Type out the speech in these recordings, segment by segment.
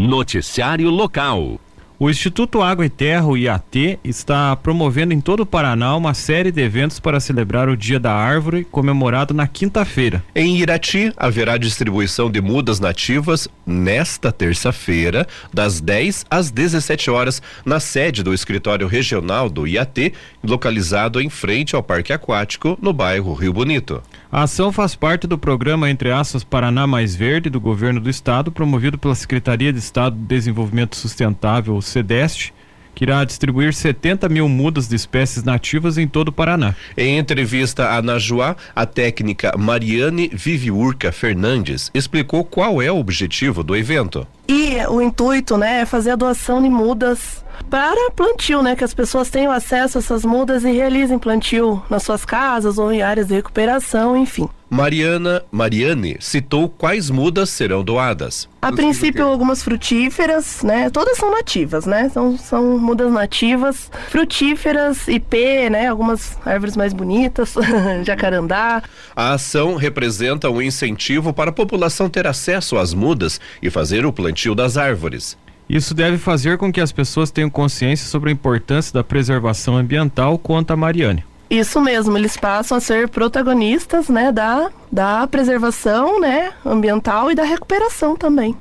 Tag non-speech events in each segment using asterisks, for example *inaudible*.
Noticiário local. O Instituto Água e Terra, o IAT, está promovendo em todo o Paraná uma série de eventos para celebrar o Dia da Árvore, comemorado na quinta-feira. Em Irati, haverá distribuição de mudas nativas nesta terça-feira, das 10 às 17 horas, na sede do escritório regional do IAT, localizado em frente ao Parque Aquático, no bairro Rio Bonito. A ação faz parte do programa Entre Aspas Paraná Mais Verde do governo do estado, promovido pela Secretaria de Estado de Desenvolvimento Sustentável, SEDEST, que irá distribuir 70 mil mudas de espécies nativas em todo o Paraná. Em entrevista à Najuá, a técnica Mariane Viviurca Fernandes explicou qual é o objetivo do evento. E o intuito, né, é fazer a doação de mudas para plantio, né, que as pessoas tenham acesso a essas mudas e realizem plantio nas suas casas ou em áreas de recuperação, enfim. Mariana Mariane citou quais mudas serão doadas. A princípio algumas frutíferas, né? Todas são nativas, né? São, são mudas nativas, frutíferas, IP, né? Algumas árvores mais bonitas, *laughs* jacarandá. A ação representa um incentivo para a população ter acesso às mudas e fazer o plantio das árvores. Isso deve fazer com que as pessoas tenham consciência sobre a importância da preservação ambiental, conta a Mariane. Isso mesmo, eles passam a ser protagonistas, né, da, da preservação, né, ambiental e da recuperação também.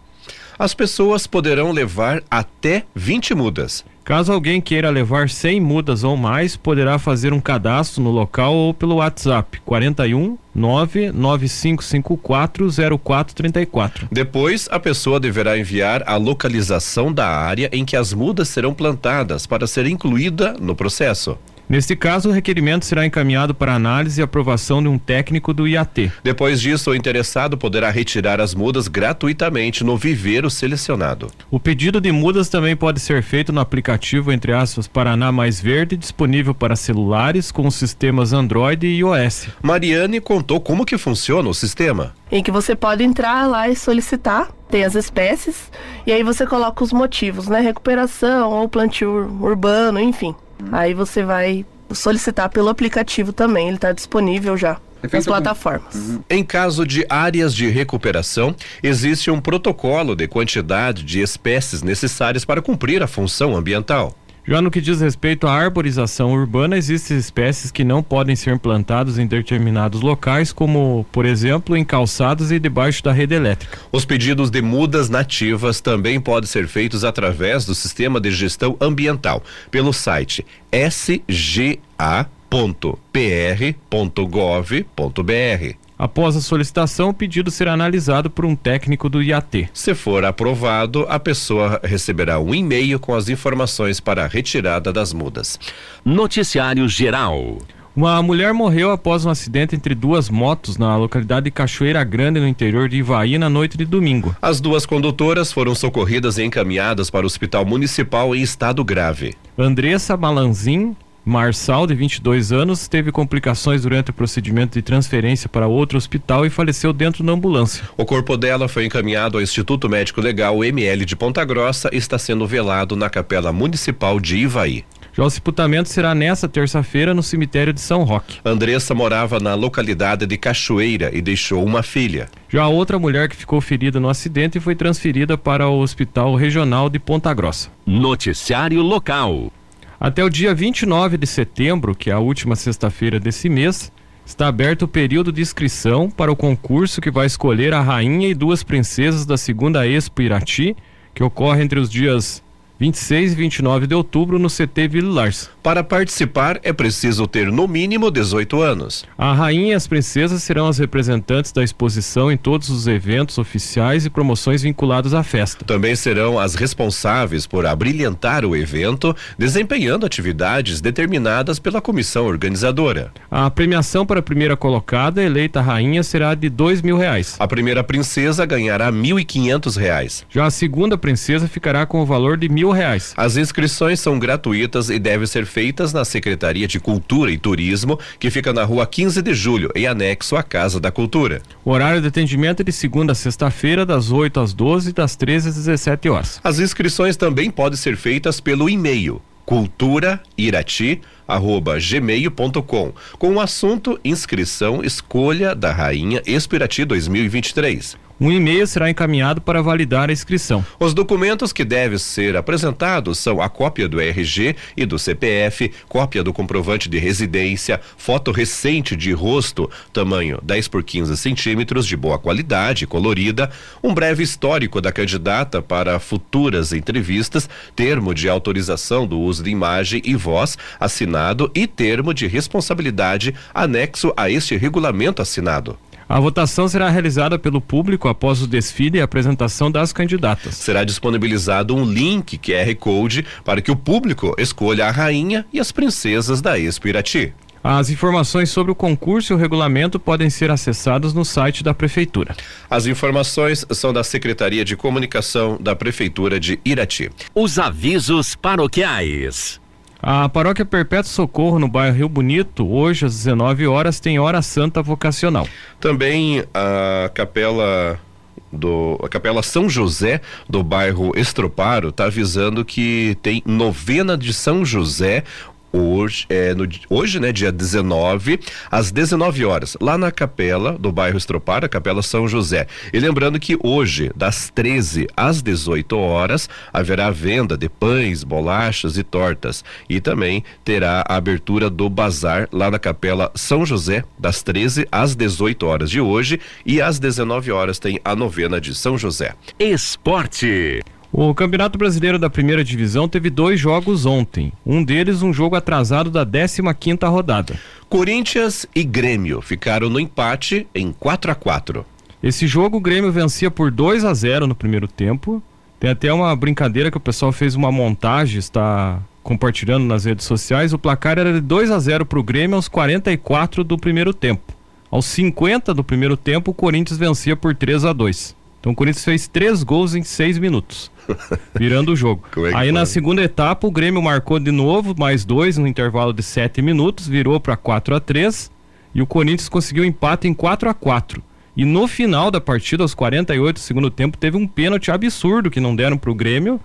As pessoas poderão levar até 20 mudas. Caso alguém queira levar 100 mudas ou mais, poderá fazer um cadastro no local ou pelo WhatsApp 41 99554 0434. Depois, a pessoa deverá enviar a localização da área em que as mudas serão plantadas para ser incluída no processo. Neste caso, o requerimento será encaminhado para análise e aprovação de um técnico do IAT. Depois disso, o interessado poderá retirar as mudas gratuitamente no viveiro selecionado. O pedido de mudas também pode ser feito no aplicativo entre aspas Paraná Mais Verde, disponível para celulares com os sistemas Android e iOS. Mariane contou como que funciona o sistema. Em que você pode entrar lá e solicitar tem as espécies e aí você coloca os motivos, né? Recuperação ou plantio urbano, enfim. Aí você vai solicitar pelo aplicativo também, ele está disponível já. É nas plataformas. Uhum. Em caso de áreas de recuperação, existe um protocolo de quantidade de espécies necessárias para cumprir a função ambiental. Já no que diz respeito à arborização urbana, existem espécies que não podem ser plantadas em determinados locais, como, por exemplo, em calçados e debaixo da rede elétrica. Os pedidos de mudas nativas também podem ser feitos através do Sistema de Gestão Ambiental, pelo site sga.pr.gov.br. Após a solicitação, o pedido será analisado por um técnico do IAT. Se for aprovado, a pessoa receberá um e-mail com as informações para a retirada das mudas. Noticiário Geral. Uma mulher morreu após um acidente entre duas motos na localidade de Cachoeira Grande, no interior de Ivaí, na noite de domingo. As duas condutoras foram socorridas e encaminhadas para o hospital municipal em estado grave. Andressa Malanzin Marçal, de 22 anos, teve complicações durante o procedimento de transferência para outro hospital e faleceu dentro da ambulância. O corpo dela foi encaminhado ao Instituto Médico Legal ML de Ponta Grossa e está sendo velado na Capela Municipal de Ivaí. Já o sepultamento será nesta terça-feira no cemitério de São Roque. Andressa morava na localidade de Cachoeira e deixou uma filha. Já a outra mulher que ficou ferida no acidente foi transferida para o Hospital Regional de Ponta Grossa. Noticiário local. Até o dia 29 de setembro, que é a última sexta-feira desse mês, está aberto o período de inscrição para o concurso que vai escolher a rainha e duas princesas da segunda Expo Irati, que ocorre entre os dias 26 e 29 de outubro no CT Villars. Para participar é preciso ter no mínimo 18 anos. A rainha e as princesas serão as representantes da exposição em todos os eventos oficiais e promoções vinculados à festa. Também serão as responsáveis por abrilhantar o evento, desempenhando atividades determinadas pela comissão organizadora. A premiação para a primeira colocada, eleita rainha, será de dois mil reais. A primeira princesa ganhará mil e quinhentos reais. Já a segunda princesa ficará com o valor de mil mil reais. As inscrições são gratuitas e devem ser feitas na Secretaria de Cultura e Turismo, que fica na rua 15 de julho, em anexo à Casa da Cultura. O horário de atendimento é de segunda a sexta-feira, das 8 às 12 e das 13 às 17 horas. As inscrições também podem ser feitas pelo e-mail culturairati@gmail.com com o assunto inscrição escolha da rainha Espirati 2023. Um e-mail será encaminhado para validar a inscrição. Os documentos que devem ser apresentados são a cópia do RG e do CPF, cópia do comprovante de residência, foto recente de rosto, tamanho 10 por 15 centímetros, de boa qualidade, colorida, um breve histórico da candidata para futuras entrevistas, termo de autorização do uso de imagem e voz assinado e termo de responsabilidade anexo a este regulamento assinado. A votação será realizada pelo público após o desfile e apresentação das candidatas. Será disponibilizado um link QR Code para que o público escolha a rainha e as princesas da Expo Irati. As informações sobre o concurso e o regulamento podem ser acessadas no site da Prefeitura. As informações são da Secretaria de Comunicação da Prefeitura de Irati. Os avisos paroquiais. A Paróquia Perpétuo Socorro, no bairro Rio Bonito, hoje às 19 horas, tem Hora Santa Vocacional. Também a Capela do a Capela São José do bairro Estroparo está avisando que tem novena de São José hoje, é, no, hoje, né, dia 19, às 19 horas, lá na capela do bairro Estropar, a Capela São José. E lembrando que hoje, das 13 às 18 horas, haverá venda de pães, bolachas e tortas. E também terá a abertura do bazar lá na Capela São José, das 13 às 18 horas de hoje, e às 19 horas tem a novena de São José. Esporte. O Campeonato Brasileiro da Primeira Divisão teve dois jogos ontem. Um deles, um jogo atrasado da 15 rodada. Corinthians e Grêmio ficaram no empate em 4 a 4 Esse jogo o Grêmio vencia por 2 a 0 no primeiro tempo. Tem até uma brincadeira que o pessoal fez uma montagem, está compartilhando nas redes sociais. O placar era de 2 a 0 para o Grêmio aos 44 do primeiro tempo. Aos 50 do primeiro tempo, o Corinthians vencia por 3 a 2 então o Corinthians fez três gols em seis minutos, virando o jogo. É Aí na segunda etapa o Grêmio marcou de novo mais dois no intervalo de sete minutos, virou para 4 a 3 e o Corinthians conseguiu empate em 4 a 4 E no final da partida, aos 48 do segundo tempo, teve um pênalti absurdo que não deram para o Grêmio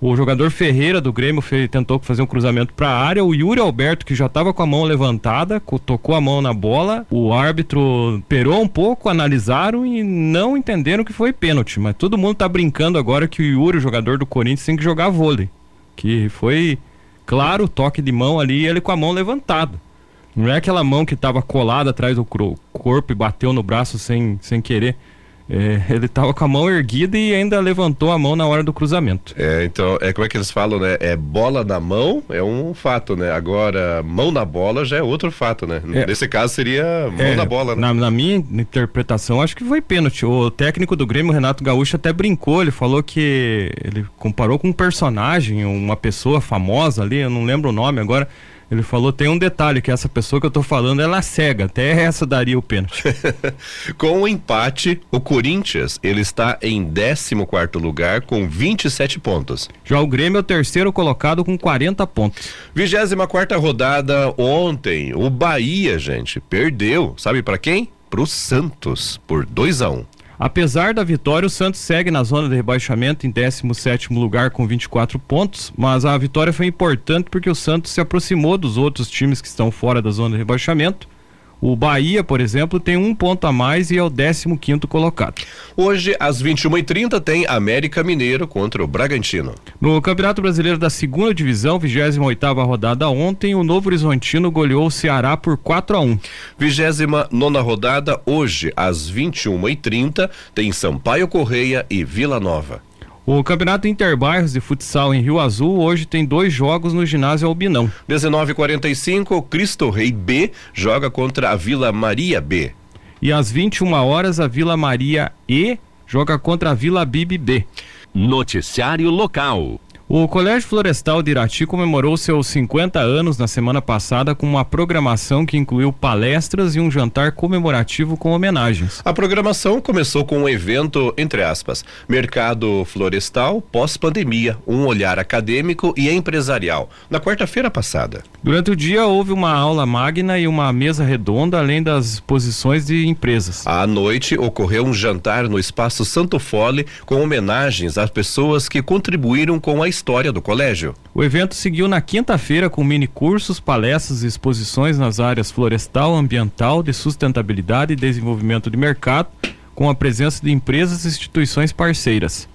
o jogador Ferreira do Grêmio fez, tentou fazer um cruzamento para a área. O Yuri Alberto, que já estava com a mão levantada, tocou a mão na bola. O árbitro perou um pouco, analisaram e não entenderam que foi pênalti. Mas todo mundo está brincando agora que o Yuri, o jogador do Corinthians, tem que jogar vôlei. Que foi claro o toque de mão ali, ele com a mão levantada. Não é aquela mão que estava colada atrás do corpo e bateu no braço sem, sem querer. É, ele estava com a mão erguida e ainda levantou a mão na hora do cruzamento. É, então, é como é que eles falam, né? É bola na mão é um fato, né? Agora, mão na bola já é outro fato, né? É, Nesse caso seria mão é, na bola, né? Na, na, minha interpretação, acho que foi pênalti. O técnico do Grêmio, Renato Gaúcho, até brincou, ele falou que ele comparou com um personagem, uma pessoa famosa ali, eu não lembro o nome agora ele falou, tem um detalhe, que essa pessoa que eu tô falando, ela é cega, até essa daria o pênalti. *laughs* com o empate, o Corinthians, ele está em 14 quarto lugar com 27 pontos. Já o Grêmio é o terceiro colocado com 40 pontos. 24 quarta rodada ontem, o Bahia, gente, perdeu, sabe para quem? Pro Santos, por 2 a 1 um. Apesar da vitória, o Santos segue na zona de rebaixamento em 17 lugar com 24 pontos, mas a vitória foi importante porque o Santos se aproximou dos outros times que estão fora da zona de rebaixamento o Bahia, por exemplo, tem um ponto a mais e é o 15 quinto colocado. Hoje, às 21h30, tem América Mineiro contra o Bragantino. No Campeonato Brasileiro da Segunda Divisão, 28 rodada ontem, o Novo Horizontino goleou o Ceará por 4 a 1 29 rodada, hoje, às 21h30, tem Sampaio Correia e Vila Nova. O Campeonato Interbairros de Futsal em Rio Azul hoje tem dois jogos no ginásio Albinão. 19:45 Cristo Rei B joga contra a Vila Maria B. E às 21 horas a Vila Maria E joga contra a Vila Bibi B. Noticiário local. O Colégio Florestal de Irati comemorou seus 50 anos na semana passada com uma programação que incluiu palestras e um jantar comemorativo com homenagens. A programação começou com um evento, entre aspas, Mercado Florestal pós-pandemia, um olhar acadêmico e empresarial, na quarta-feira passada. Durante o dia houve uma aula magna e uma mesa redonda, além das exposições de empresas. À noite ocorreu um jantar no espaço Santo Fole com homenagens às pessoas que contribuíram com a história do colégio. O evento seguiu na quinta-feira com mini cursos, palestras e exposições nas áreas florestal, ambiental, de sustentabilidade e desenvolvimento de mercado, com a presença de empresas e instituições parceiras.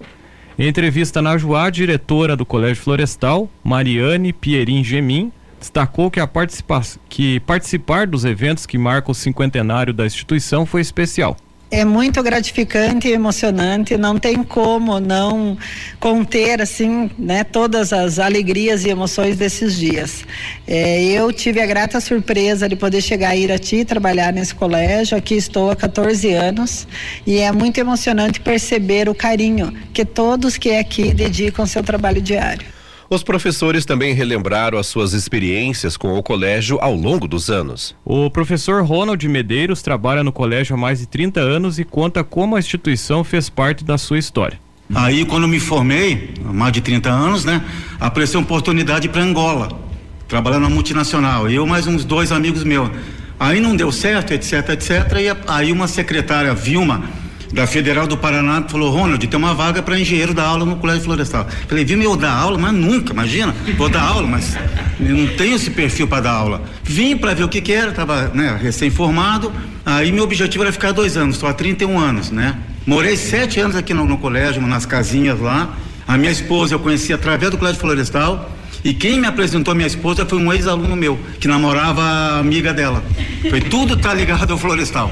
Em entrevista na Juá, diretora do Colégio Florestal, Mariane Pierin Gemin, destacou que, participa que participar dos eventos que marcam o cinquentenário da instituição foi especial é muito gratificante e emocionante, não tem como não conter assim, né, todas as alegrias e emoções desses dias. É, eu tive a grata surpresa de poder chegar a Irati e trabalhar nesse colégio, aqui estou há 14 anos e é muito emocionante perceber o carinho que todos que aqui dedicam ao seu trabalho diário. Os professores também relembraram as suas experiências com o colégio ao longo dos anos. O professor Ronald Medeiros trabalha no colégio há mais de 30 anos e conta como a instituição fez parte da sua história. Aí, quando me formei, há mais de 30 anos, né, apareceu uma oportunidade para Angola, trabalhando na multinacional. Eu mais uns dois amigos meus. Aí não deu certo, etc, etc. E aí uma secretária, Vilma, da Federal do Paraná falou, Ronald, tem uma vaga para engenheiro da aula no Colégio Florestal. Falei, viu eu dar aula? Mas nunca, imagina. Vou dar aula, mas não tenho esse perfil para dar aula. Vim para ver o que, que era, estava né, recém-formado. Aí meu objetivo era ficar dois anos, estou há 31 anos, né? Morei sete anos aqui no, no colégio, nas casinhas lá. A minha esposa eu conheci através do Colégio Florestal. E quem me apresentou minha esposa foi um ex-aluno meu, que namorava a amiga dela. Foi tudo tá ligado ao Florestal.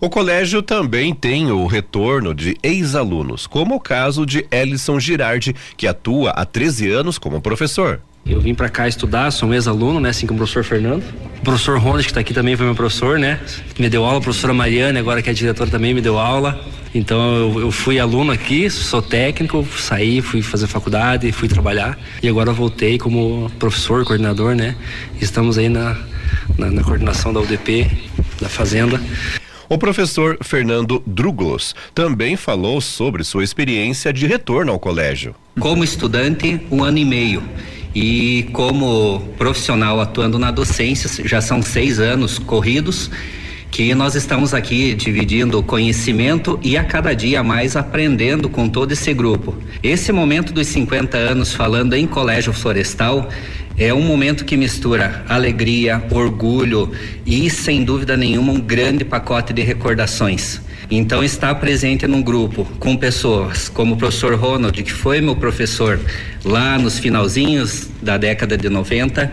O colégio também tem o retorno de ex-alunos, como o caso de Ellison Girardi, que atua há 13 anos como professor. Eu vim para cá estudar, sou um ex-aluno, né? Assim como o professor Fernando. O professor Ronald, que está aqui também, foi meu professor, né? Me deu aula, a professora Mariane, agora que é diretora também, me deu aula. Então eu, eu, fui aluno aqui, sou técnico, saí, fui fazer faculdade, fui trabalhar. E agora voltei como professor, coordenador, né? Estamos aí na, na, na coordenação da UDP, da Fazenda. O professor Fernando Druglos também falou sobre sua experiência de retorno ao colégio. Como estudante, um ano e meio. E como profissional atuando na docência, já são seis anos corridos que nós estamos aqui dividindo conhecimento e a cada dia mais aprendendo com todo esse grupo. Esse momento dos 50 anos falando em Colégio Florestal é um momento que mistura alegria, orgulho e, sem dúvida nenhuma, um grande pacote de recordações. Então, estar presente num grupo com pessoas como o professor Ronald, que foi meu professor lá nos finalzinhos da década de 90,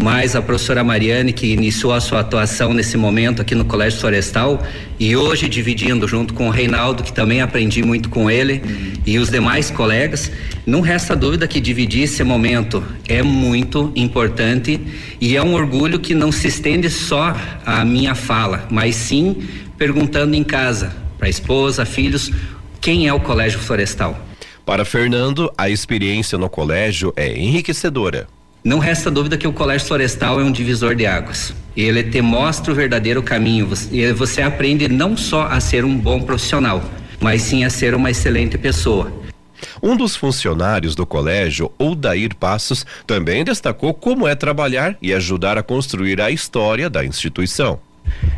mais a professora Mariane, que iniciou a sua atuação nesse momento aqui no Colégio Florestal, e hoje dividindo junto com o Reinaldo, que também aprendi muito com ele, e os demais colegas. Não resta dúvida que dividir esse momento é muito importante e é um orgulho que não se estende só à minha fala, mas sim perguntando em casa, para esposa, filhos, quem é o Colégio Florestal. Para Fernando, a experiência no colégio é enriquecedora. Não resta dúvida que o Colégio Florestal é um divisor de águas. Ele te mostra o verdadeiro caminho. E você aprende não só a ser um bom profissional, mas sim a ser uma excelente pessoa. Um dos funcionários do colégio, Odair Passos, também destacou como é trabalhar e ajudar a construir a história da instituição.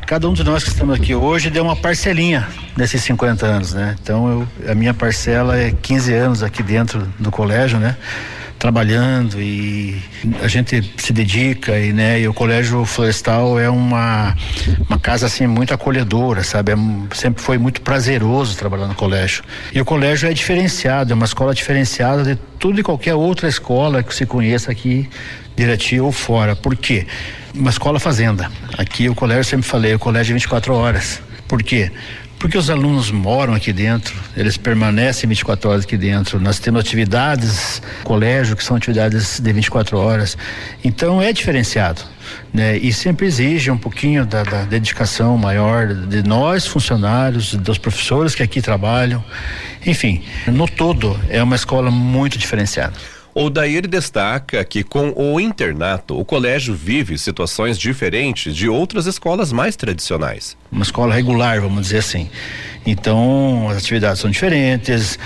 Cada um de nós que estamos aqui hoje deu uma parcelinha nesses 50 anos, né? Então, eu, a minha parcela é 15 anos aqui dentro do colégio, né? Trabalhando e a gente se dedica e né e o colégio florestal é uma uma casa assim muito acolhedora sabe? É, sempre foi muito prazeroso trabalhar no colégio. E o colégio é diferenciado é uma escola diferenciada de tudo e qualquer outra escola que se conheça aqui Direti ou fora. Por quê? Uma escola fazenda. Aqui o colégio sempre falei o colégio é 24 horas. Por quê porque os alunos moram aqui dentro, eles permanecem 24 horas aqui dentro. Nós temos atividades, colégio, que são atividades de 24 horas. Então é diferenciado. Né? E sempre exige um pouquinho da, da, dedicação maior de nós, funcionários, dos professores que aqui trabalham. Enfim, no todo, é uma escola muito diferenciada. O Dair destaca que com o internato, o colégio vive situações diferentes de outras escolas mais tradicionais. Uma escola regular, vamos dizer assim. Então, as atividades são diferentes,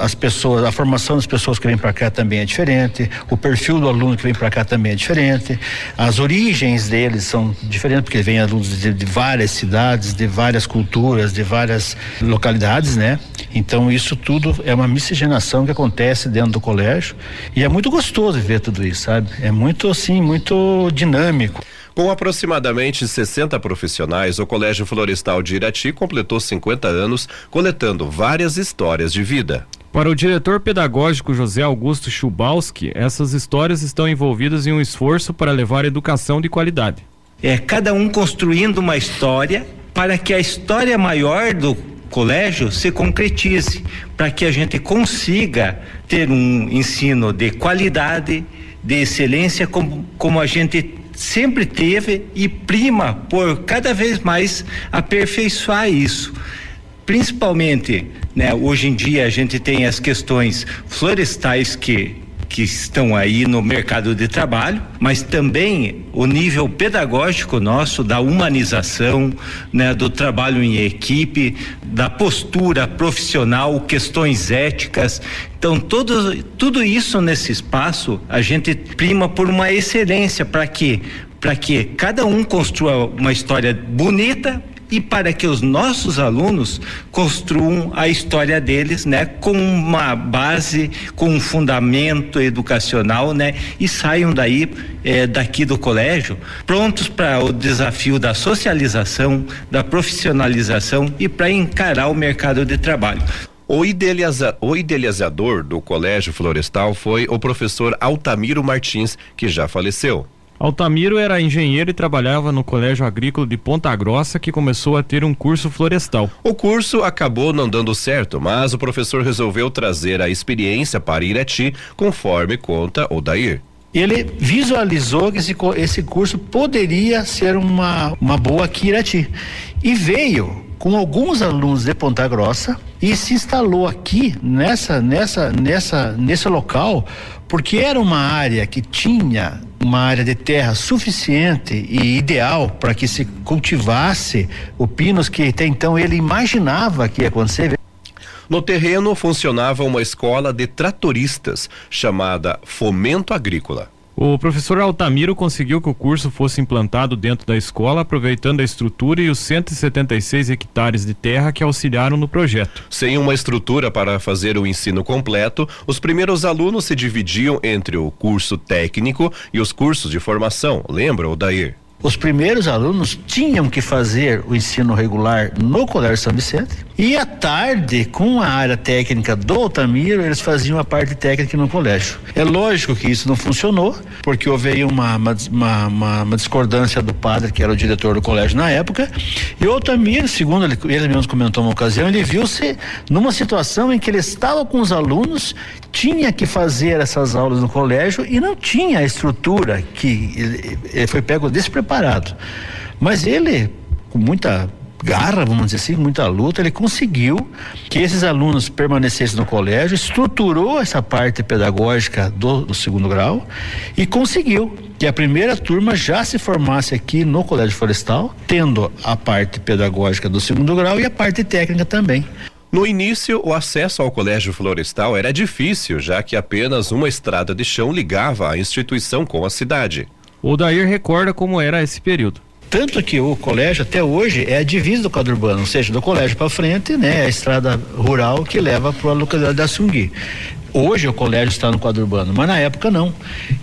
as pessoas, a formação das pessoas que vêm para cá também é diferente, o perfil do aluno que vem para cá também é diferente, as origens deles são diferentes, porque vêm alunos de, de várias cidades, de várias culturas, de várias localidades, né? Então, isso tudo é uma miscigenação que acontece dentro do colégio E é muito gostoso ver tudo isso, sabe? É muito assim, muito dinâmico. Com aproximadamente 60 profissionais, o Colégio Florestal de Irati completou 50 anos, coletando várias histórias de vida. Para o diretor pedagógico José Augusto Chubalski, essas histórias estão envolvidas em um esforço para levar educação de qualidade. É cada um construindo uma história para que a história maior do colégio se concretize, para que a gente consiga ter um ensino de qualidade, de excelência, como, como a gente sempre teve e prima por cada vez mais aperfeiçoar isso. Principalmente, né, hoje em dia a gente tem as questões florestais que que estão aí no mercado de trabalho, mas também o nível pedagógico nosso da humanização, né, do trabalho em equipe, da postura profissional, questões éticas. Então, todo, tudo isso nesse espaço a gente prima por uma excelência. Para que para que cada um construa uma história bonita e para que os nossos alunos construam a história deles, né, com uma base, com um fundamento educacional, né, e saiam daí eh, daqui do colégio prontos para o desafio da socialização, da profissionalização e para encarar o mercado de trabalho. O, idealiza, o idealizador do Colégio Florestal foi o professor Altamiro Martins, que já faleceu. Altamiro era engenheiro e trabalhava no Colégio Agrícola de Ponta Grossa, que começou a ter um curso florestal. O curso acabou não dando certo, mas o professor resolveu trazer a experiência para Irati, conforme conta Odair ele visualizou que esse, esse curso poderia ser uma, uma boa aqui Irati. E veio com alguns alunos de Ponta Grossa e se instalou aqui nessa, nessa, nessa, nesse local porque era uma área que tinha uma área de terra suficiente e ideal para que se cultivasse o pinos que até então ele imaginava que ia acontecer. No terreno funcionava uma escola de tratoristas chamada Fomento Agrícola. O professor Altamiro conseguiu que o curso fosse implantado dentro da escola, aproveitando a estrutura e os 176 hectares de terra que auxiliaram no projeto. Sem uma estrutura para fazer o ensino completo, os primeiros alunos se dividiam entre o curso técnico e os cursos de formação. Lembra, Odair? Os primeiros alunos tinham que fazer o ensino regular no Colégio São Vicente e à tarde, com a área técnica do Altamiro, eles faziam a parte técnica no colégio. É lógico que isso não funcionou, porque houve aí uma, uma, uma, uma discordância do padre, que era o diretor do colégio na época, e o Altamiro, segundo ele, ele mesmo comentou uma ocasião, ele viu-se numa situação em que ele estava com os alunos, tinha que fazer essas aulas no colégio e não tinha a estrutura que ele, ele foi pego despreparado preparado. Mas ele, com muita garra, vamos dizer assim, muita luta, ele conseguiu que esses alunos permanecessem no colégio, estruturou essa parte pedagógica do, do, segundo grau e conseguiu que a primeira turma já se formasse aqui no Colégio Florestal, tendo a parte pedagógica do segundo grau e a parte técnica também. No início, o acesso ao Colégio Florestal era difícil, já que apenas uma estrada de chão ligava a instituição com a cidade. O Dair recorda como era esse período. Tanto que o colégio até hoje é a divisa do quadro urbano, ou seja, do colégio para frente, né, a estrada rural que leva para a localidade da Sungui. Hoje o colégio está no quadro urbano, mas na época não.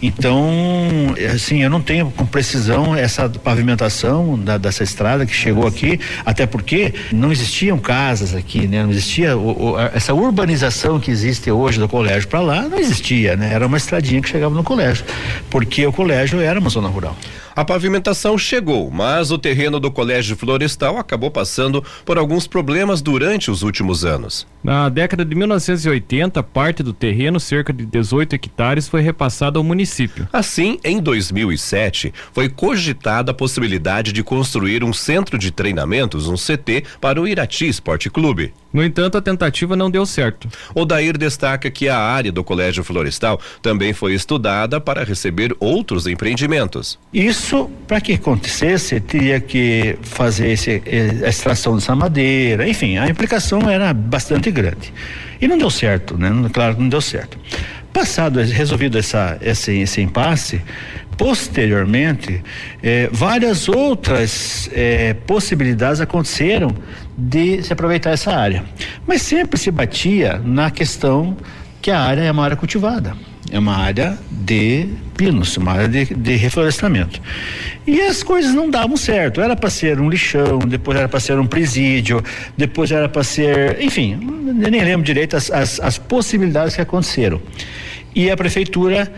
Então, assim, eu não tenho com precisão essa pavimentação da, dessa estrada que chegou aqui, até porque não existiam casas aqui, né? Não existia o, o, essa urbanização que existe hoje do colégio para lá, não existia, né? Era uma estradinha que chegava no colégio, porque o colégio era uma zona rural. A pavimentação chegou, mas o terreno do Colégio Florestal acabou passando por alguns problemas durante os últimos anos. Na década de 1980, parte do terreno, cerca de 18 hectares, foi repassada ao município. Assim, em 2007, foi cogitada a possibilidade de construir um centro de treinamentos, um CT, para o Irati Esporte Clube. No entanto, a tentativa não deu certo. O Dair destaca que a área do Colégio Florestal também foi estudada para receber outros empreendimentos. Isso, para que acontecesse, teria que fazer esse, a extração dessa madeira, enfim, a implicação era bastante grande. E não deu certo, né? Claro que não deu certo. Passado, resolvido essa, esse, esse impasse, posteriormente, eh, várias outras eh, possibilidades aconteceram de se aproveitar essa área. Mas sempre se batia na questão que a área é uma área cultivada. é uma área de pinos, uma área de, de reflorestamento. E as coisas não davam certo. Era para ser um lixão, depois era para ser um presídio, depois era para ser. Enfim, nem lembro direito as, as, as possibilidades que aconteceram. E a prefeitura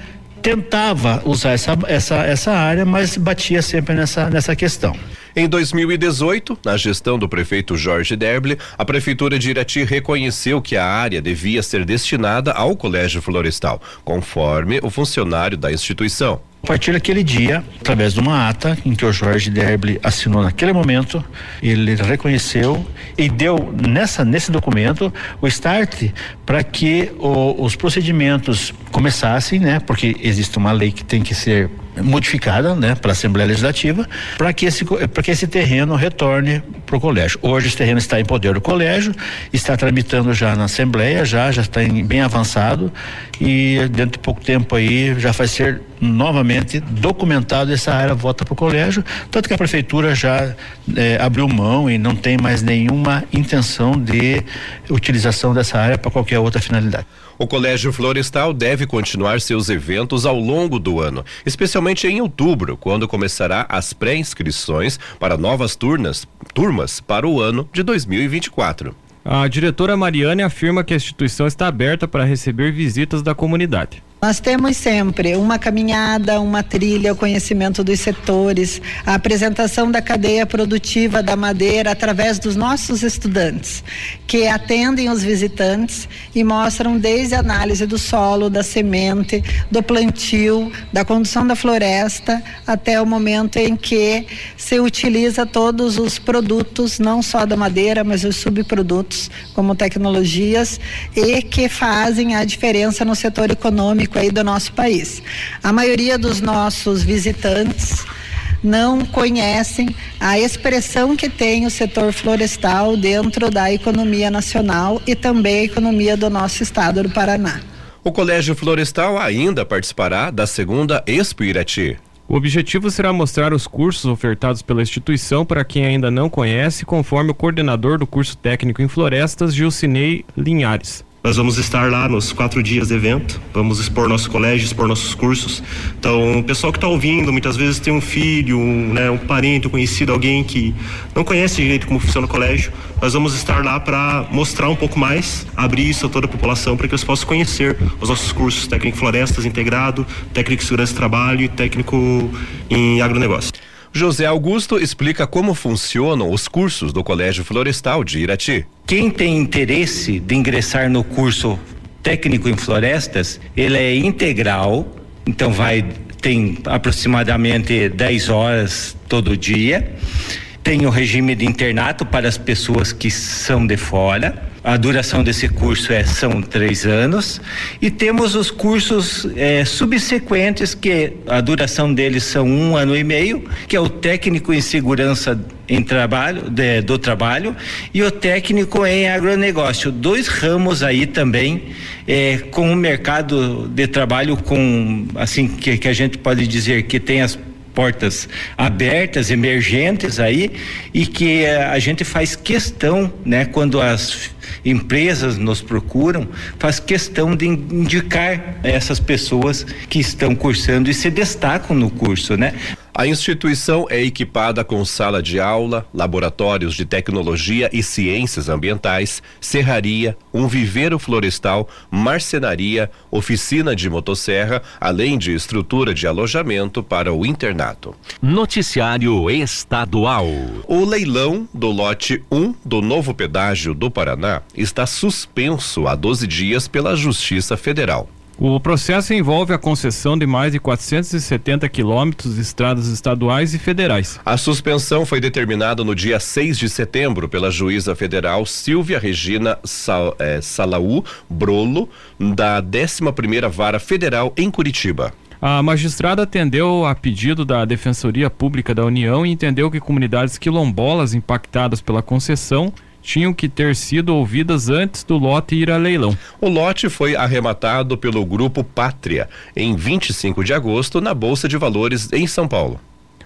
tentava usar essa, essa, essa área, mas batia sempre nessa, nessa questão. Em 2018, na gestão do prefeito Jorge Derble, a prefeitura de Irati reconheceu que a área devia ser destinada ao Colégio Florestal, conforme o funcionário da instituição. A partir daquele dia, através de uma ata em que o Jorge Derble assinou naquele momento, ele reconheceu e deu nessa nesse documento o start para que o, os procedimentos começassem, né? Porque existe uma lei que tem que ser modificada, né, para a Assembleia Legislativa, para que esse para que esse terreno retorne para o colégio. Hoje esse terreno está em poder do colégio, está tramitando já na Assembleia, já já está em, bem avançado e dentro de pouco tempo aí já vai ser novamente documentado essa área volta para o colégio, tanto que a prefeitura já eh, abriu mão e não tem mais nenhuma intenção de utilização dessa área para qualquer outra finalidade. O Colégio Florestal deve continuar seus eventos ao longo do ano, especialmente em outubro, quando começará as pré-inscrições para novas turnas, turmas para o ano de 2024. A diretora Mariane afirma que a instituição está aberta para receber visitas da comunidade. Nós temos sempre uma caminhada, uma trilha, o conhecimento dos setores, a apresentação da cadeia produtiva da madeira através dos nossos estudantes, que atendem os visitantes e mostram desde a análise do solo, da semente, do plantio, da condução da floresta, até o momento em que se utiliza todos os produtos, não só da madeira, mas os subprodutos, como tecnologias, e que fazem a diferença no setor econômico aí do nosso país. A maioria dos nossos visitantes não conhecem a expressão que tem o setor florestal dentro da economia nacional e também a economia do nosso estado do Paraná. O Colégio Florestal ainda participará da segunda Expo Irati. O objetivo será mostrar os cursos ofertados pela instituição para quem ainda não conhece, conforme o coordenador do curso técnico em florestas, Gilcinei Linhares. Nós vamos estar lá nos quatro dias de evento, vamos expor nosso colégio, expor nossos cursos. Então, o pessoal que está ouvindo, muitas vezes tem um filho, um, né, um parente, um conhecido, alguém que não conhece direito como funciona o colégio. Nós vamos estar lá para mostrar um pouco mais, abrir isso a toda a população para que eles possam conhecer os nossos cursos técnico florestas integrado, técnico segurança de trabalho e técnico em agronegócio. José Augusto explica como funcionam os cursos do Colégio Florestal de Irati. Quem tem interesse de ingressar no curso técnico em florestas, ele é integral, então vai tem aproximadamente 10 horas todo dia. Tem o regime de internato para as pessoas que são de fora a duração desse curso é, são três anos. E temos os cursos é, subsequentes, que a duração deles são um ano e meio, que é o técnico em segurança em trabalho de, do trabalho e o técnico em agronegócio dois ramos aí também é, com o mercado de trabalho com assim que, que a gente pode dizer que tem as portas abertas, emergentes aí, e que eh, a gente faz questão, né, quando as empresas nos procuram, faz questão de indicar essas pessoas que estão cursando e se destacam no curso, né? A instituição é equipada com sala de aula, laboratórios de tecnologia e ciências ambientais, serraria, um viveiro florestal, marcenaria, oficina de motosserra, além de estrutura de alojamento para o internato. Noticiário Estadual. O leilão do lote 1 do novo pedágio do Paraná está suspenso há 12 dias pela Justiça Federal. O processo envolve a concessão de mais de 470 quilômetros de estradas estaduais e federais. A suspensão foi determinada no dia 6 de setembro pela juíza federal Silvia Regina Sal, eh, Salaú Brolo, da 11 Vara Federal em Curitiba. A magistrada atendeu a pedido da Defensoria Pública da União e entendeu que comunidades quilombolas impactadas pela concessão tinham que ter sido ouvidas antes do lote ir a leilão. O lote foi arrematado pelo grupo Pátria em 25 de agosto na Bolsa de Valores em São Paulo.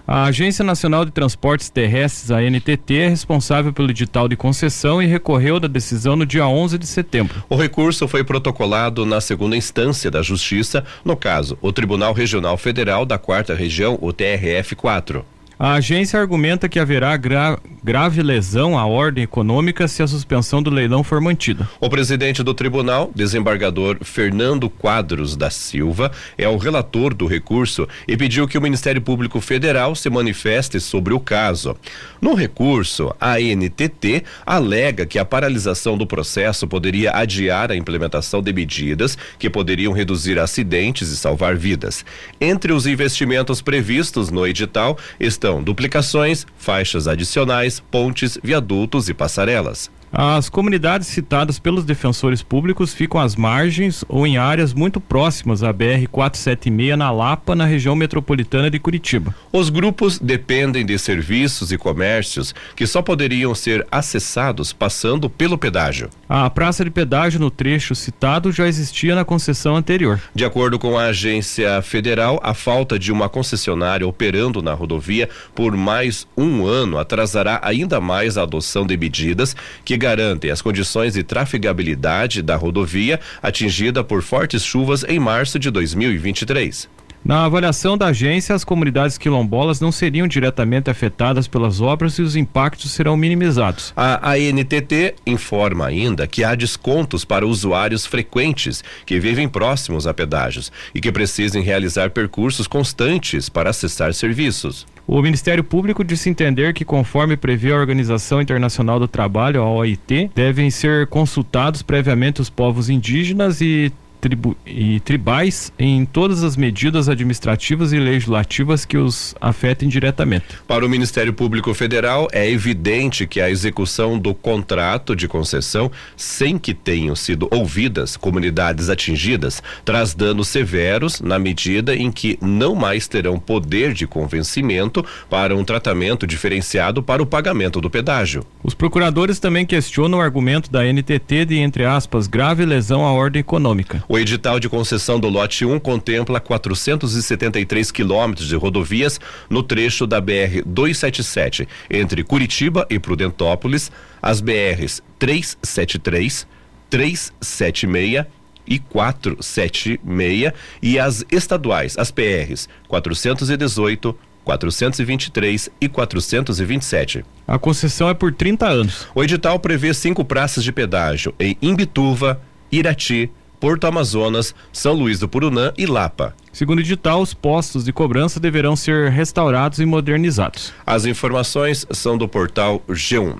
A Agência Nacional de Transportes Terrestres, a NTT, é responsável pelo edital de concessão e recorreu da decisão no dia 11 de setembro. O recurso foi protocolado na segunda instância da Justiça, no caso, o Tribunal Regional Federal da Quarta Região, o TRF-4. A agência argumenta que haverá gra grave lesão à ordem econômica se a suspensão do leilão for mantida. O presidente do tribunal, desembargador Fernando Quadros da Silva, é o relator do recurso e pediu que o Ministério Público Federal se manifeste sobre o caso. No recurso, a NTT alega que a paralisação do processo poderia adiar a implementação de medidas que poderiam reduzir acidentes e salvar vidas. Entre os investimentos previstos no edital estão duplicações, faixas adicionais, pontes, viadutos e passarelas. As comunidades citadas pelos defensores públicos ficam às margens ou em áreas muito próximas à BR-476 na Lapa, na região metropolitana de Curitiba. Os grupos dependem de serviços e comércios que só poderiam ser acessados passando pelo pedágio. A praça de pedágio no trecho citado já existia na concessão anterior. De acordo com a agência federal, a falta de uma concessionária operando na rodovia por mais um ano atrasará ainda mais a adoção de medidas que garantem as condições de trafegabilidade da rodovia atingida por fortes chuvas em março de 2023. Na avaliação da agência, as comunidades quilombolas não seriam diretamente afetadas pelas obras e os impactos serão minimizados. A ANTT informa ainda que há descontos para usuários frequentes que vivem próximos a pedágios e que precisem realizar percursos constantes para acessar serviços. O Ministério Público disse entender que, conforme prevê a Organização Internacional do Trabalho, a OIT, devem ser consultados previamente os povos indígenas e tribu e tribais em todas as medidas administrativas e legislativas que os afetem diretamente. Para o Ministério Público Federal, é evidente que a execução do contrato de concessão, sem que tenham sido ouvidas comunidades atingidas, traz danos severos na medida em que não mais terão poder de convencimento para um tratamento diferenciado para o pagamento do pedágio. Os procuradores também questionam o argumento da NTT de, entre aspas, grave lesão à ordem econômica. O edital de concessão do lote 1 contempla 473 quilômetros de rodovias no trecho da BR 277 entre Curitiba e Prudentópolis, as BRs 373, 376 e 476 e as estaduais, as PRs 418, 423 e 427. A concessão é por 30 anos. O edital prevê cinco praças de pedágio em Imbituva, Irati, Porto Amazonas, São Luís do Purunã e Lapa. Segundo o edital, os postos de cobrança deverão ser restaurados e modernizados. As informações são do portal G1.